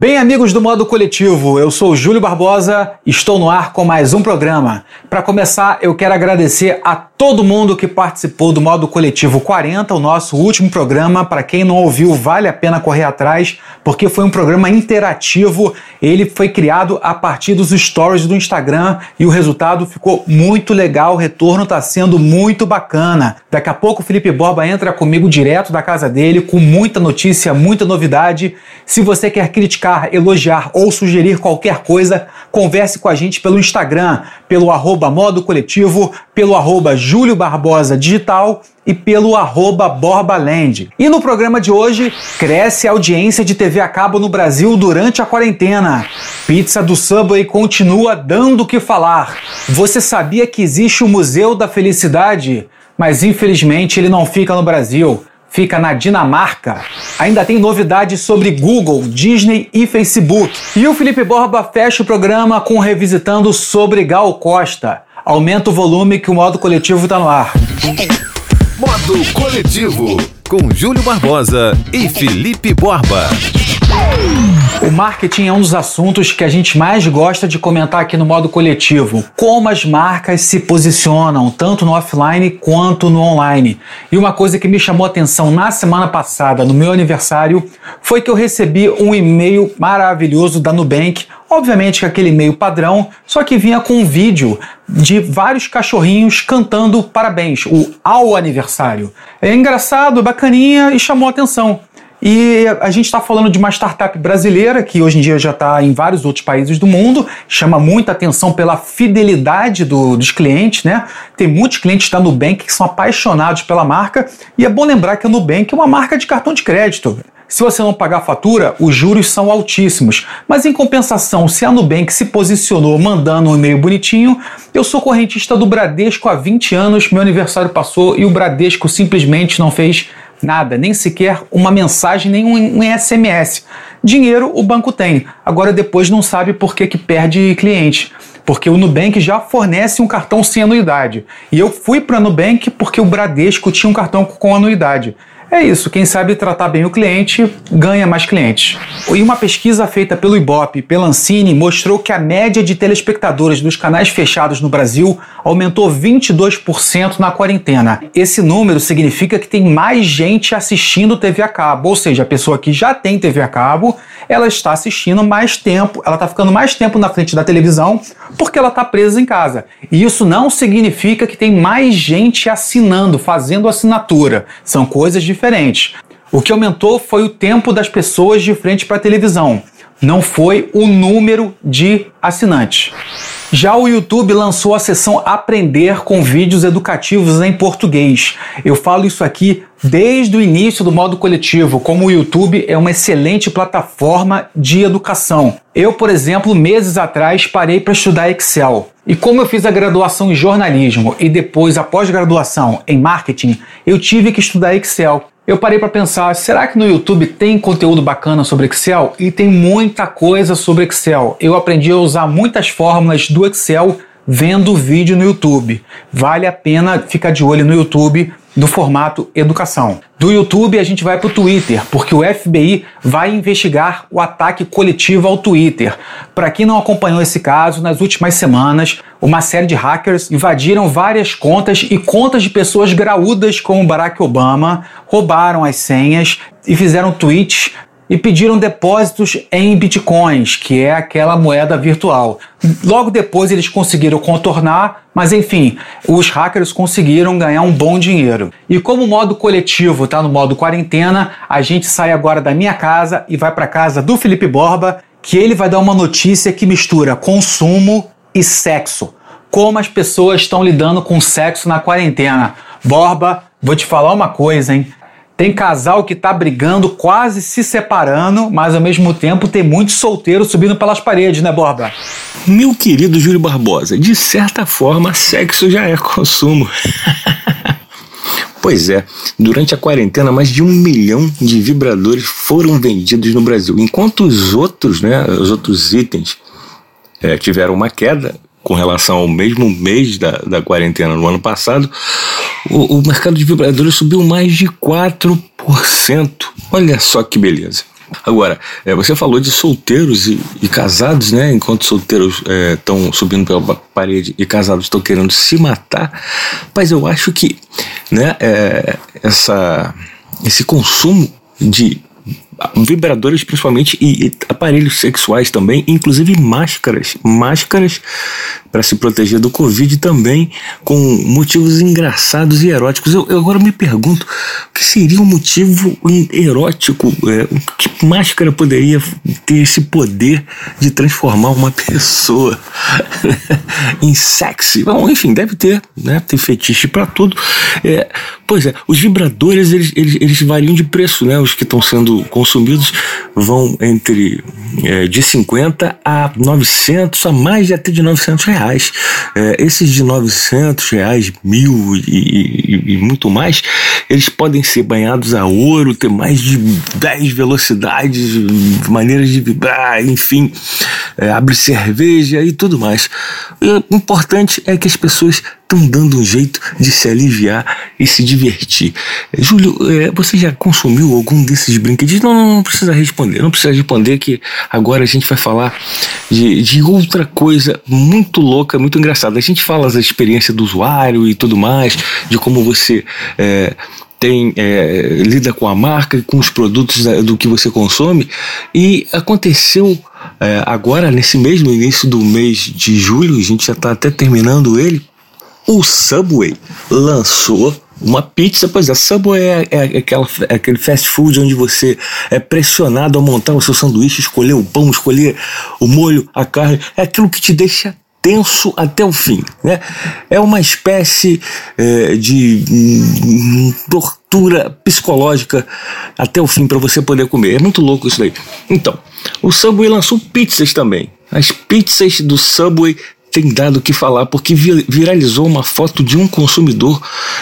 Bem, amigos do Modo Coletivo, eu sou Júlio Barbosa, estou no ar com mais um programa. Para começar, eu quero agradecer a todo mundo que participou do Modo Coletivo 40, o nosso último programa. Para quem não ouviu, vale a pena correr atrás, porque foi um programa interativo. Ele foi criado a partir dos stories do Instagram e o resultado ficou muito legal. O retorno está sendo muito bacana. Daqui a pouco o Felipe Borba entra comigo direto da casa dele com muita notícia, muita novidade. Se você quer criticar criticar, elogiar ou sugerir qualquer coisa, converse com a gente pelo Instagram, pelo arroba modo coletivo, pelo arroba Júlio Barbosa Digital e pelo arroba Borbaland. E no programa de hoje, cresce a audiência de TV a cabo no Brasil durante a quarentena. Pizza do Subway continua dando o que falar. Você sabia que existe o Museu da Felicidade? Mas infelizmente ele não fica no Brasil fica na Dinamarca. Ainda tem novidades sobre Google, Disney e Facebook. E o Felipe Borba fecha o programa com revisitando sobre Gal Costa. Aumenta o volume que o modo coletivo está no ar. Modo coletivo com Júlio Barbosa e Felipe Borba. O marketing é um dos assuntos que a gente mais gosta de comentar aqui no modo coletivo. Como as marcas se posicionam, tanto no offline quanto no online. E uma coisa que me chamou a atenção na semana passada, no meu aniversário, foi que eu recebi um e-mail maravilhoso da Nubank. Obviamente que aquele e-mail padrão, só que vinha com um vídeo de vários cachorrinhos cantando parabéns, o ao aniversário. É engraçado, bacaninha e chamou a atenção. E a gente está falando de uma startup brasileira que hoje em dia já está em vários outros países do mundo, chama muita atenção pela fidelidade do, dos clientes, né? Tem muitos clientes da Nubank que são apaixonados pela marca e é bom lembrar que a Nubank é uma marca de cartão de crédito. Se você não pagar a fatura, os juros são altíssimos. Mas em compensação, se a Nubank se posicionou mandando um e-mail bonitinho, eu sou correntista do Bradesco há 20 anos, meu aniversário passou e o Bradesco simplesmente não fez nada, nem sequer uma mensagem, nem um, um SMS. Dinheiro o banco tem, agora depois não sabe por que, que perde cliente porque o Nubank já fornece um cartão sem anuidade. E eu fui para o Nubank porque o Bradesco tinha um cartão com anuidade. É isso, quem sabe tratar bem o cliente ganha mais clientes. E uma pesquisa feita pelo Ibope e pela Ancine mostrou que a média de telespectadores dos canais fechados no Brasil aumentou 22% na quarentena. Esse número significa que tem mais gente assistindo TV a cabo, ou seja, a pessoa que já tem TV a cabo, ela está assistindo mais tempo, ela está ficando mais tempo na frente da televisão porque ela está presa em casa. E isso não significa que tem mais gente assinando, fazendo assinatura. São coisas diferentes. O que aumentou foi o tempo das pessoas de frente para a televisão, não foi o número de assinantes. Já o YouTube lançou a seção Aprender com vídeos educativos em português. Eu falo isso aqui desde o início do modo coletivo, como o YouTube é uma excelente plataforma de educação. Eu, por exemplo, meses atrás parei para estudar Excel. E como eu fiz a graduação em jornalismo e depois a pós-graduação em marketing, eu tive que estudar Excel. Eu parei para pensar, será que no YouTube tem conteúdo bacana sobre Excel? E tem muita coisa sobre Excel. Eu aprendi a usar muitas fórmulas do Excel vendo vídeo no YouTube. Vale a pena ficar de olho no YouTube do formato educação. Do YouTube a gente vai para o Twitter, porque o FBI vai investigar o ataque coletivo ao Twitter. Para quem não acompanhou esse caso, nas últimas semanas, uma série de hackers invadiram várias contas e contas de pessoas graúdas como Barack Obama, roubaram as senhas e fizeram tweets e pediram depósitos em bitcoins, que é aquela moeda virtual. Logo depois eles conseguiram contornar, mas enfim, os hackers conseguiram ganhar um bom dinheiro. E como o modo coletivo está no modo quarentena, a gente sai agora da minha casa e vai para casa do Felipe Borba, que ele vai dar uma notícia que mistura consumo e sexo. Como as pessoas estão lidando com sexo na quarentena. Borba, vou te falar uma coisa, hein? Tem casal que tá brigando, quase se separando, mas ao mesmo tempo tem muitos solteiros subindo pelas paredes, né, Borba? Meu querido Júlio Barbosa, de certa forma, sexo já é consumo. Pois é, durante a quarentena, mais de um milhão de vibradores foram vendidos no Brasil, enquanto os outros, né, os outros itens é, tiveram uma queda com relação ao mesmo mês da, da quarentena no ano passado, o, o mercado de vibradores subiu mais de 4%. Olha só que beleza. Agora, é, você falou de solteiros e, e casados, né? Enquanto solteiros estão é, subindo pela parede e casados estão querendo se matar. Mas eu acho que né, é, essa, esse consumo de vibradores principalmente e, e, aparelhos sexuais também, inclusive máscaras, máscaras para se proteger do Covid também, com motivos engraçados e eróticos. Eu, eu agora me pergunto, o que seria um motivo erótico? É, que máscara poderia ter esse poder de transformar uma pessoa em sexy? Bom, enfim, deve ter, né? Tem fetiche para tudo. É, pois é, os vibradores eles, eles, eles variam de preço, né? Os que estão sendo consumidos vão entre é, de 50 a 900, a mais de até de 900 reais. É, esses de 900 reais, mil e, e, e, muito mais, eles podem ser banhados a ouro, ter mais de 10 velocidades, maneiras de vibrar, enfim, é, abre cerveja e tudo mais. o importante é que as pessoas estão dando um jeito de se aliviar e se divertir. Júlio, é, você já consumiu algum desses brinquedos? Não, não, não, precisa responder, não precisa responder que agora a gente vai falar de, de outra coisa muito louca, muito engraçada. A gente fala da experiência do usuário e tudo mais, de como você é, tem é, lida com a marca com os produtos do que você consome e aconteceu é, agora nesse mesmo início do mês de julho a gente já está até terminando ele o Subway lançou uma pizza, pois é, Subway é, é, aquela, é aquele fast food onde você é pressionado a montar o seu sanduíche, escolher o pão, escolher o molho, a carne, é aquilo que te deixa tenso até o fim. Né? É uma espécie é, de hum, tortura psicológica até o fim para você poder comer. É muito louco isso daí. Então, o Subway lançou pizzas também. As pizzas do Subway tem dado o que falar, porque viralizou uma foto de um consumidor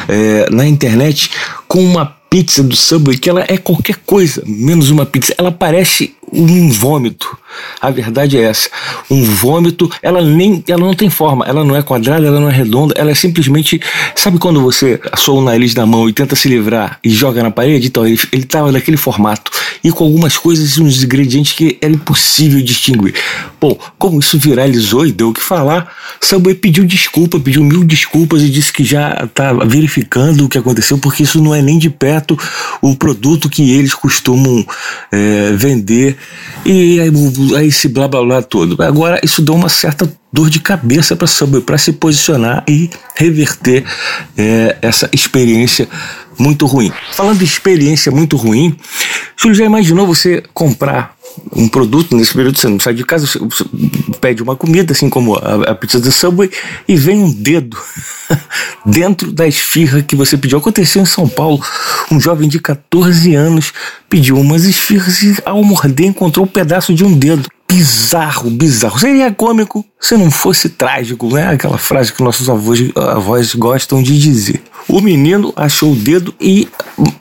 é, na internet com uma pizza do Subway que ela é qualquer coisa, menos uma pizza. Ela parece um vômito. A verdade é essa. Um vômito, ela nem, ela não tem forma, ela não é quadrada, ela não é redonda, ela é simplesmente, sabe quando você assou o nariz na mão e tenta se livrar e joga na parede? Então ele, ele tava formato e com algumas coisas, uns ingredientes que era impossível distinguir. Bom, como isso viralizou e deu o que falar, Subway pediu desculpa, pediu mil desculpas e disse que já está verificando o que aconteceu, porque isso não é nem de perto o produto que eles costumam é, vender e aí, aí esse blá blá blá todo. Agora, isso deu uma certa dor de cabeça para Subway para se posicionar e reverter é, essa experiência muito ruim. Falando de experiência muito ruim, Júlio, já imaginou você comprar um produto nesse período, você não sai de casa, você pede uma comida, assim como a, a pizza do Subway, e vem um dedo dentro da esfirra que você pediu. Aconteceu em São Paulo, um jovem de 14 anos pediu umas esfirras e ao morder encontrou um pedaço de um dedo bizarro, bizarro. Seria cômico se não fosse trágico, né? Aquela frase que nossos avós, avós gostam de dizer. O menino achou o dedo e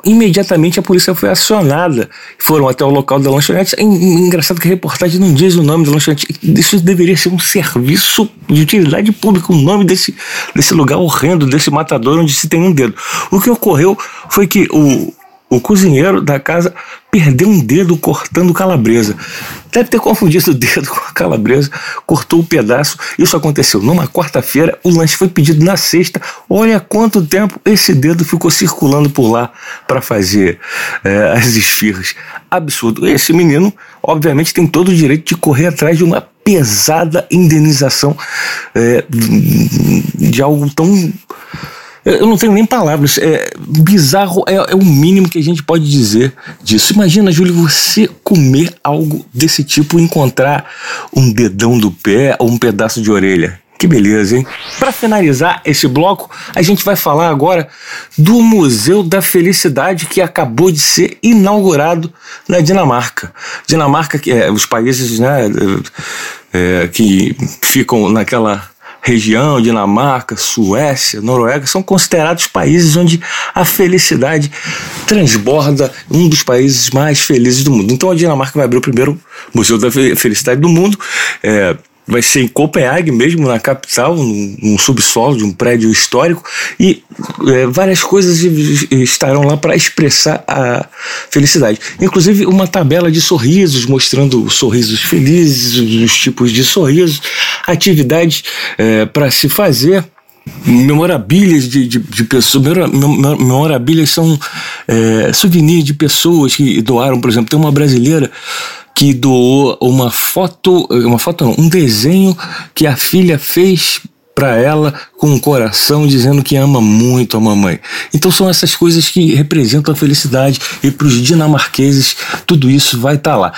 imediatamente a polícia foi acionada. Foram até o local da lanchonete. É engraçado que a reportagem não diz o nome da lanchonete. Isso deveria ser um serviço de utilidade pública, o nome desse, desse lugar horrendo, desse matador onde se tem um dedo. O que ocorreu foi que o, o cozinheiro da casa perdeu um dedo cortando calabresa. Deve ter confundido o dedo com a calabresa, cortou o um pedaço. Isso aconteceu numa quarta-feira, o lanche foi pedido na sexta. Olha quanto tempo esse dedo ficou circulando por lá para fazer é, as esfirras. Absurdo. Esse menino, obviamente, tem todo o direito de correr atrás de uma pesada indenização é, de algo tão eu não tenho nem palavras. É, bizarro é, é, o mínimo que a gente pode dizer disso. Imagina, Júlio, você comer algo desse tipo e encontrar um dedão do pé ou um pedaço de orelha. Que beleza, hein? Para finalizar esse bloco, a gente vai falar agora do Museu da Felicidade que acabou de ser inaugurado na Dinamarca. Dinamarca, que é, os países né, é, que ficam naquela região, Dinamarca, Suécia, Noruega, são considerados países onde a felicidade transborda um dos países mais felizes do mundo. Então a Dinamarca vai abrir o primeiro Museu da Felicidade do mundo. É, vai ser em Copenhague mesmo, na capital, num, num subsolo de um prédio histórico, e é, várias coisas estarão lá para expressar a felicidade. Inclusive uma tabela de sorrisos, mostrando sorrisos felizes, os tipos de sorrisos, atividades é, para se fazer memorabilhas de, de, de pessoas. Memorabilhas são é, souvenirs de pessoas que doaram, por exemplo, tem uma brasileira que doou uma foto, uma foto, um desenho que a filha fez para ela com um coração dizendo que ama muito a mamãe. Então são essas coisas que representam a felicidade e para os dinamarqueses tudo isso vai estar tá lá.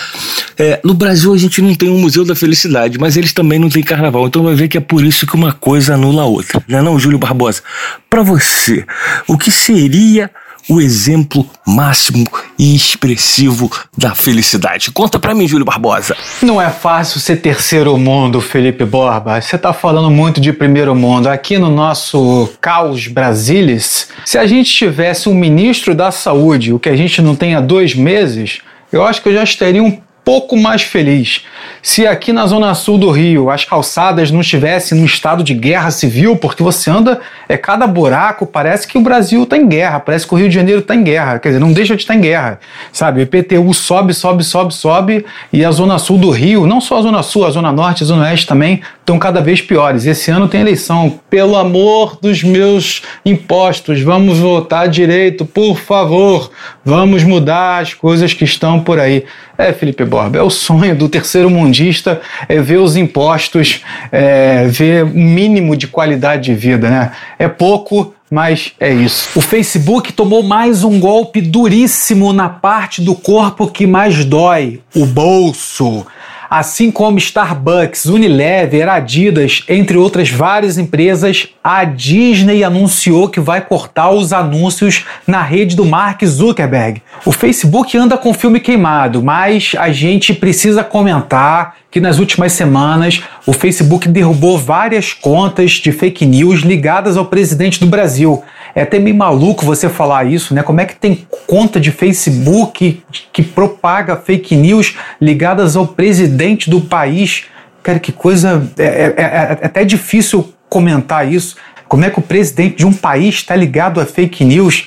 É, no Brasil a gente não tem um museu da felicidade, mas eles também não têm carnaval. Então vai ver que é por isso que uma coisa anula a outra. Não é não, Júlio Barbosa? Para você, o que seria o exemplo máximo e expressivo da felicidade. Conta para mim, Júlio Barbosa. Não é fácil ser terceiro mundo, Felipe Borba. Você tá falando muito de primeiro mundo. Aqui no nosso caos Brasilis, se a gente tivesse um ministro da saúde, o que a gente não tem há dois meses, eu acho que eu já estaria um pouco mais feliz se aqui na zona sul do Rio as calçadas não estivessem no estado de guerra civil, porque você anda, é cada buraco, parece que o Brasil está em guerra, parece que o Rio de Janeiro está em guerra, quer dizer, não deixa de estar em guerra, sabe? O IPTU sobe, sobe, sobe, sobe, e a zona sul do Rio, não só a zona sul, a zona norte, a zona oeste também, estão cada vez piores. Esse ano tem eleição. Pelo amor dos meus impostos, vamos votar direito, por favor. Vamos mudar as coisas que estão por aí. É, Felipe Borba, é o sonho do terceiro mundista é ver os impostos, é, ver o mínimo de qualidade de vida, né? É pouco, mas é isso. O Facebook tomou mais um golpe duríssimo na parte do corpo que mais dói: o bolso. Assim como Starbucks, Unilever, Adidas, entre outras várias empresas, a Disney anunciou que vai cortar os anúncios na rede do Mark Zuckerberg. O Facebook anda com filme queimado, mas a gente precisa comentar que nas últimas semanas o Facebook derrubou várias contas de fake news ligadas ao presidente do Brasil. É até meio maluco você falar isso, né? Como é que tem conta de Facebook que propaga fake news ligadas ao presidente do país? Cara, que coisa. É, é, é, é até difícil comentar isso. Como é que o presidente de um país está ligado a fake news?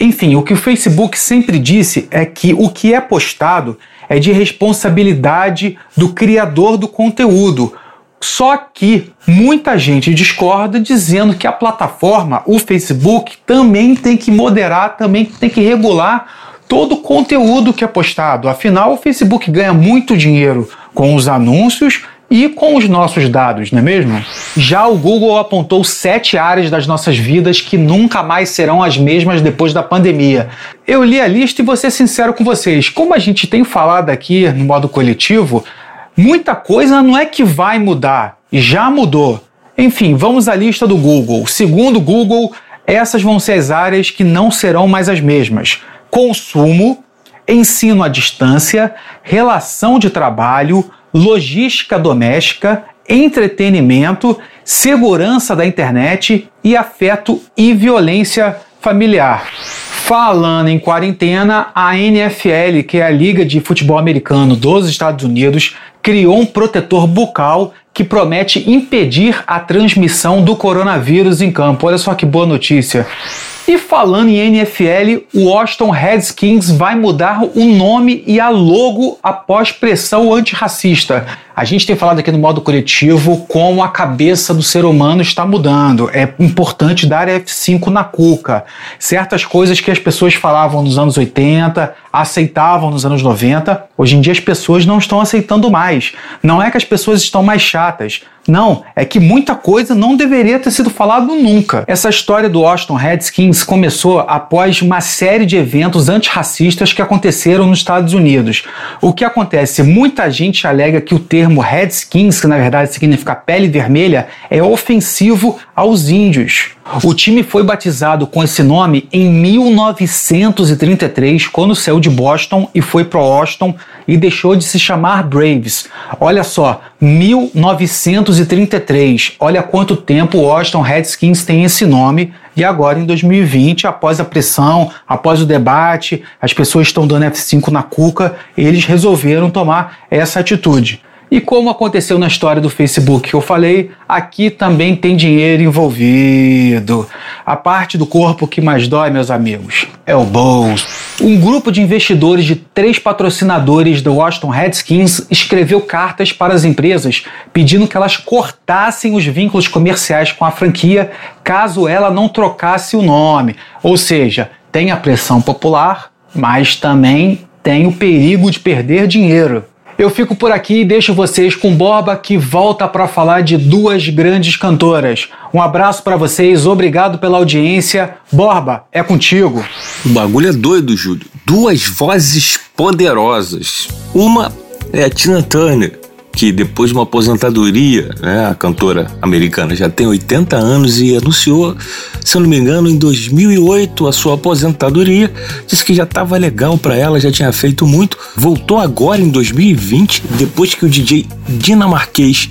Enfim, o que o Facebook sempre disse é que o que é postado é de responsabilidade do criador do conteúdo. Só que muita gente discorda dizendo que a plataforma, o Facebook, também tem que moderar, também tem que regular todo o conteúdo que é postado. Afinal, o Facebook ganha muito dinheiro com os anúncios e com os nossos dados, não é mesmo? Já o Google apontou sete áreas das nossas vidas que nunca mais serão as mesmas depois da pandemia. Eu li a lista e vou ser sincero com vocês. Como a gente tem falado aqui no modo coletivo, muita coisa não é que vai mudar, já mudou. Enfim, vamos à lista do Google. Segundo o Google, essas vão ser as áreas que não serão mais as mesmas: consumo, ensino à distância, relação de trabalho, logística doméstica, entretenimento, segurança da internet e afeto e violência familiar. Falando em quarentena, a NFL, que é a Liga de Futebol Americano dos Estados Unidos, criou um protetor bucal que promete impedir a transmissão do coronavírus em campo. Olha só que boa notícia. E falando em NFL, o Washington Redskins vai mudar o nome e a logo após pressão antirracista. A gente tem falado aqui no modo coletivo como a cabeça do ser humano está mudando. É importante dar F5 na cuca. Certas coisas que as pessoas falavam nos anos 80, aceitavam nos anos 90, hoje em dia as pessoas não estão aceitando mais. Não é que as pessoas estão mais chatas. Não, é que muita coisa não deveria ter sido falado nunca. Essa história do Washington Redskins começou após uma série de eventos antirracistas que aconteceram nos Estados Unidos. O que acontece? Muita gente alega que o termo termo Redskins, que na verdade significa pele vermelha, é ofensivo aos índios. O time foi batizado com esse nome em 1933, quando saiu de Boston e foi para Washington e deixou de se chamar Braves. Olha só, 1933. Olha quanto tempo o Washington Redskins tem esse nome. E agora, em 2020, após a pressão, após o debate, as pessoas estão dando F5 na cuca, eles resolveram tomar essa atitude. E como aconteceu na história do Facebook que eu falei, aqui também tem dinheiro envolvido. A parte do corpo que mais dói, meus amigos, é o bolso. Um grupo de investidores de três patrocinadores do Washington Redskins escreveu cartas para as empresas pedindo que elas cortassem os vínculos comerciais com a franquia caso ela não trocasse o nome. Ou seja, tem a pressão popular, mas também tem o perigo de perder dinheiro. Eu fico por aqui e deixo vocês com Borba que volta para falar de duas grandes cantoras. Um abraço para vocês, obrigado pela audiência. Borba, é contigo. O bagulho é doido, Júlio. Duas vozes poderosas. Uma é a Tina Turner, que depois de uma aposentadoria, né, a cantora americana já tem 80 anos e anunciou, se eu não me engano, em 2008 a sua aposentadoria. Disse que já estava legal para ela, já tinha feito muito. Voltou agora em 2020, depois que o DJ dinamarquês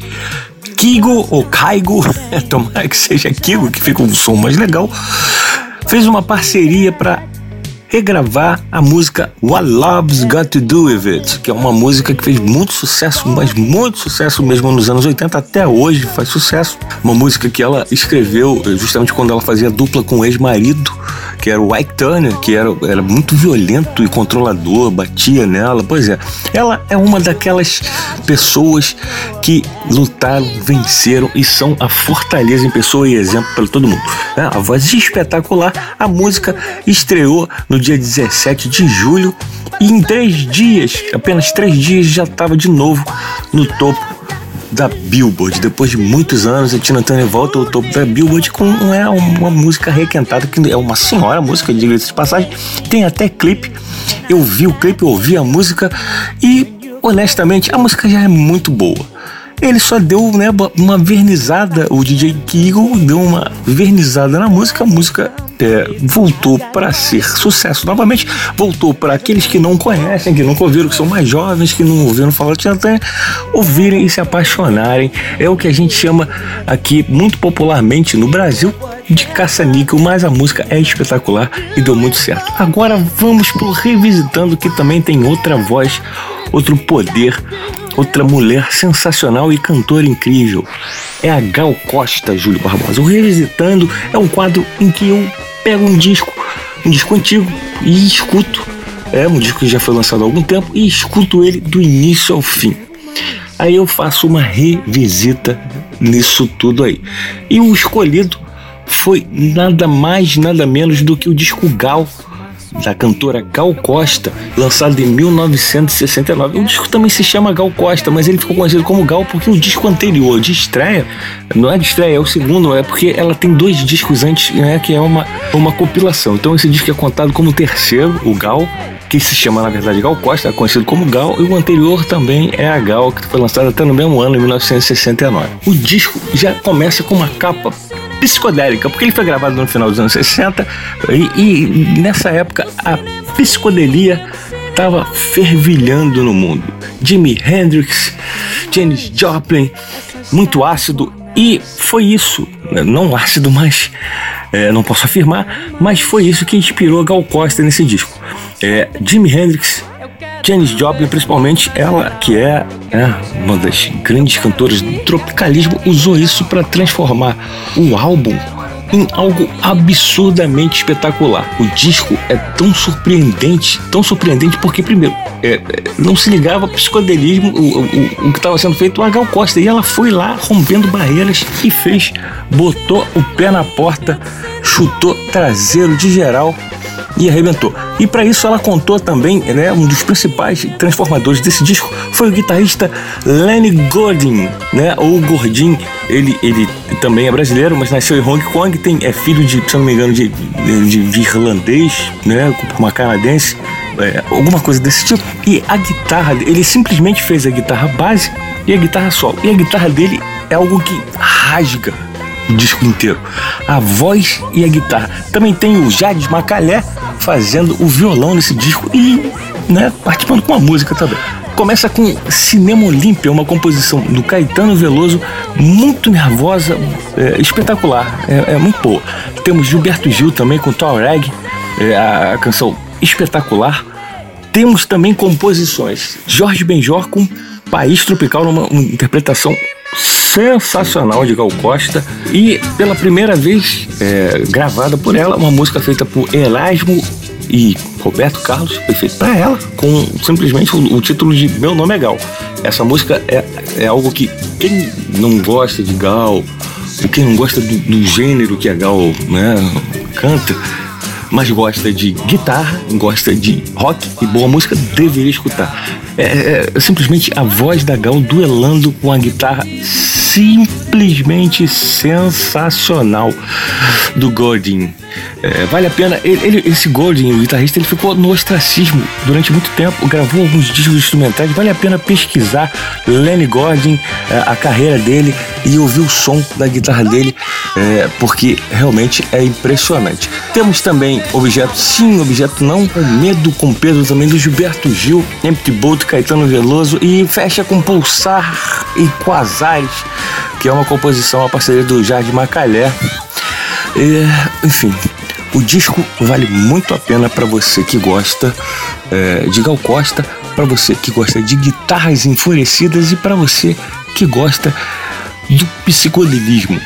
Kigo ou Kaigo, tomara que seja Kigo, que fica um som mais legal, fez uma parceria para regravar a música What Love's Got to Do With It, que é uma música que fez muito sucesso, mas muito sucesso mesmo nos anos 80, até hoje faz sucesso. Uma música que ela escreveu justamente quando ela fazia dupla com o ex-marido, que era o Ike Turner, que era, era muito violento e controlador, batia nela. Pois é, ela é uma daquelas pessoas que lutaram, venceram e são a fortaleza em pessoa e exemplo para todo mundo. É, a voz espetacular, a música estreou no dia 17 de julho e em três dias, apenas três dias, já estava de novo no topo da Billboard. Depois de muitos anos, a Tina Turner volta ao topo da Billboard com é, uma música requentada, que é uma senhora música, diga-se de passagem. Tem até clipe. Eu vi o clipe, ouvi a música e, honestamente, a música já é muito boa ele só deu né, uma vernizada, o DJ Kigo deu uma vernizada na música, a música é, voltou para ser sucesso novamente, voltou para aqueles que não conhecem, que nunca ouviram, que são mais jovens, que não ouviram falar de Chantan, ouvirem e se apaixonarem. É o que a gente chama aqui muito popularmente no Brasil de caça-níquel, mas a música é espetacular e deu muito certo. Agora vamos pro Revisitando, que também tem outra voz, outro poder, outra mulher sensacional e cantora incrível. É a Gal Costa, Júlio Barbosa. O Revisitando é um quadro em que eu pego um disco, um disco antigo e escuto. É um disco que já foi lançado há algum tempo e escuto ele do início ao fim. Aí eu faço uma revisita nisso tudo aí. E o escolhido foi nada mais, nada menos do que o disco Gal da cantora Gal Costa, lançado em 1969. O disco também se chama Gal Costa, mas ele ficou conhecido como Gal porque o disco anterior de estreia, não é de estreia, é o segundo, é porque ela tem dois discos antes, né, que é uma, uma compilação. Então esse disco é contado como o terceiro, o Gal, que se chama na verdade Gal Costa, é conhecido como Gal, e o anterior também é a Gal, que foi lançado até no mesmo ano, em 1969. O disco já começa com uma capa psicodélica, porque ele foi gravado no final dos anos 60 e, e nessa época a psicodelia estava fervilhando no mundo. Jimi Hendrix, Janis Joplin, muito ácido e foi isso, né, não ácido, mas é, não posso afirmar, mas foi isso que inspirou Gal Costa nesse disco. É, Jimi Hendrix Janis Joplin, principalmente ela que é, é uma das grandes cantoras do tropicalismo, usou isso para transformar o álbum em algo absurdamente espetacular. O disco é tão surpreendente, tão surpreendente porque, primeiro, é, é não se ligava ao psicodelismo, o, o, o que estava sendo feito a Gal Costa, e ela foi lá rompendo barreiras e fez, botou o pé na porta, chutou traseiro de geral e arrebentou. E para isso ela contou também, né, um dos principais transformadores desse disco foi o guitarrista Lenny Gordon, né, ou Gordin. Ele, ele também é brasileiro, mas nasceu em Hong Kong, tem, é filho de, se não me engano, de, de, de irlandês, né, uma canadense, é, alguma coisa desse tipo. E a guitarra, ele simplesmente fez a guitarra base e a guitarra solo. E a guitarra dele é algo que rasga o disco inteiro. A voz e a guitarra. Também tem o Jades Macalé fazendo o violão nesse disco e né, participando com a música também. Começa com Cinema Olímpia, uma composição do Caetano Veloso, muito nervosa, é, espetacular, é, é, muito boa. Temos Gilberto Gil também com Taureg, é, a, a canção espetacular. Temos também composições Jorge Benjor com País Tropical, numa uma interpretação sensacional de Gal Costa e pela primeira vez é, gravada por ela, uma música feita por Erasmo e Roberto Carlos, foi feito para ela, com simplesmente o, o, título de Meu Nome é Gal. Essa música é, é algo que quem não gosta de Gal, ou quem não gosta do, do gênero que a Gal né, canta, mas gosta de guitarra, gosta de rock e boa música, deveria escutar. É, é, é simplesmente a voz da Gal duelando com a guitarra simplesmente sensacional do Gordon. É, vale a pena. Ele, ele, esse Gordon, o guitarrista, ele ficou no ostracismo durante muito tempo, gravou alguns discos instrumentais. Vale a pena pesquisar Lenny Gordon, é, a carreira dele e ouvir o som da guitarra dele, é, porque realmente é impressionante. Temos também objeto, sim, objeto não, Medo com Pedro também do Gilberto Gil, Empty Boat, Caetano Veloso e fecha com Pulsar e Quasares, que é uma composição, a parceria do Jardim Macalé. Enfim, o disco vale muito a pena para você que gosta é, de Gal Costa, para você que gosta de guitarras enfurecidas e para você que gosta do psicodelismo.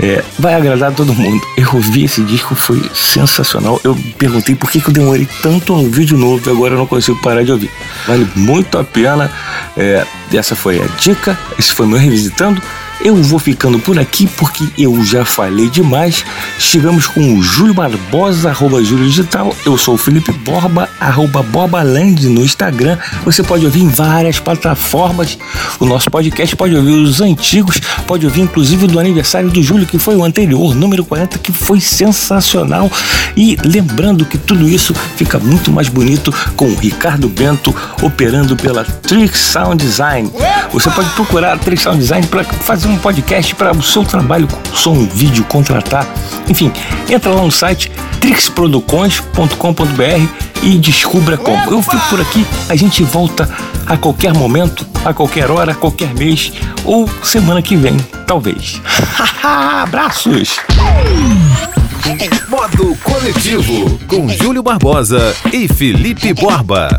É, vai agradar todo mundo. Eu ouvi esse disco, foi sensacional. Eu perguntei por que, eu demorei tanto a ouvir de novo e agora eu não consigo parar de ouvir. Vale muito a pena. É, essa foi a dica. Esse foi meu revisitando. Eu vou ficando por aqui porque eu já falei demais. Estivemos com o Júlio Barbosa, arroba Júlio Digital. Eu sou o Felipe Borba, arroba Borbaland no Instagram. Você pode ouvir em várias plataformas. O nosso podcast pode ouvir os antigos, pode ouvir inclusive do aniversário do Júlio, que foi o anterior, número 40, que foi sensacional. E lembrando que tudo isso fica muito mais bonito com o Ricardo Bento operando pela Trick Sound Design. Você pode procurar a Trick Sound Design para fazer um podcast para o seu trabalho com som, vídeo, contratar. Enfim, entra lá no site trixproducões.com.br e descubra como. Eu fico por aqui, a gente volta a qualquer momento, a qualquer hora, a qualquer mês ou semana que vem, talvez. Abraços! Modo Coletivo com Júlio Barbosa e Felipe Borba.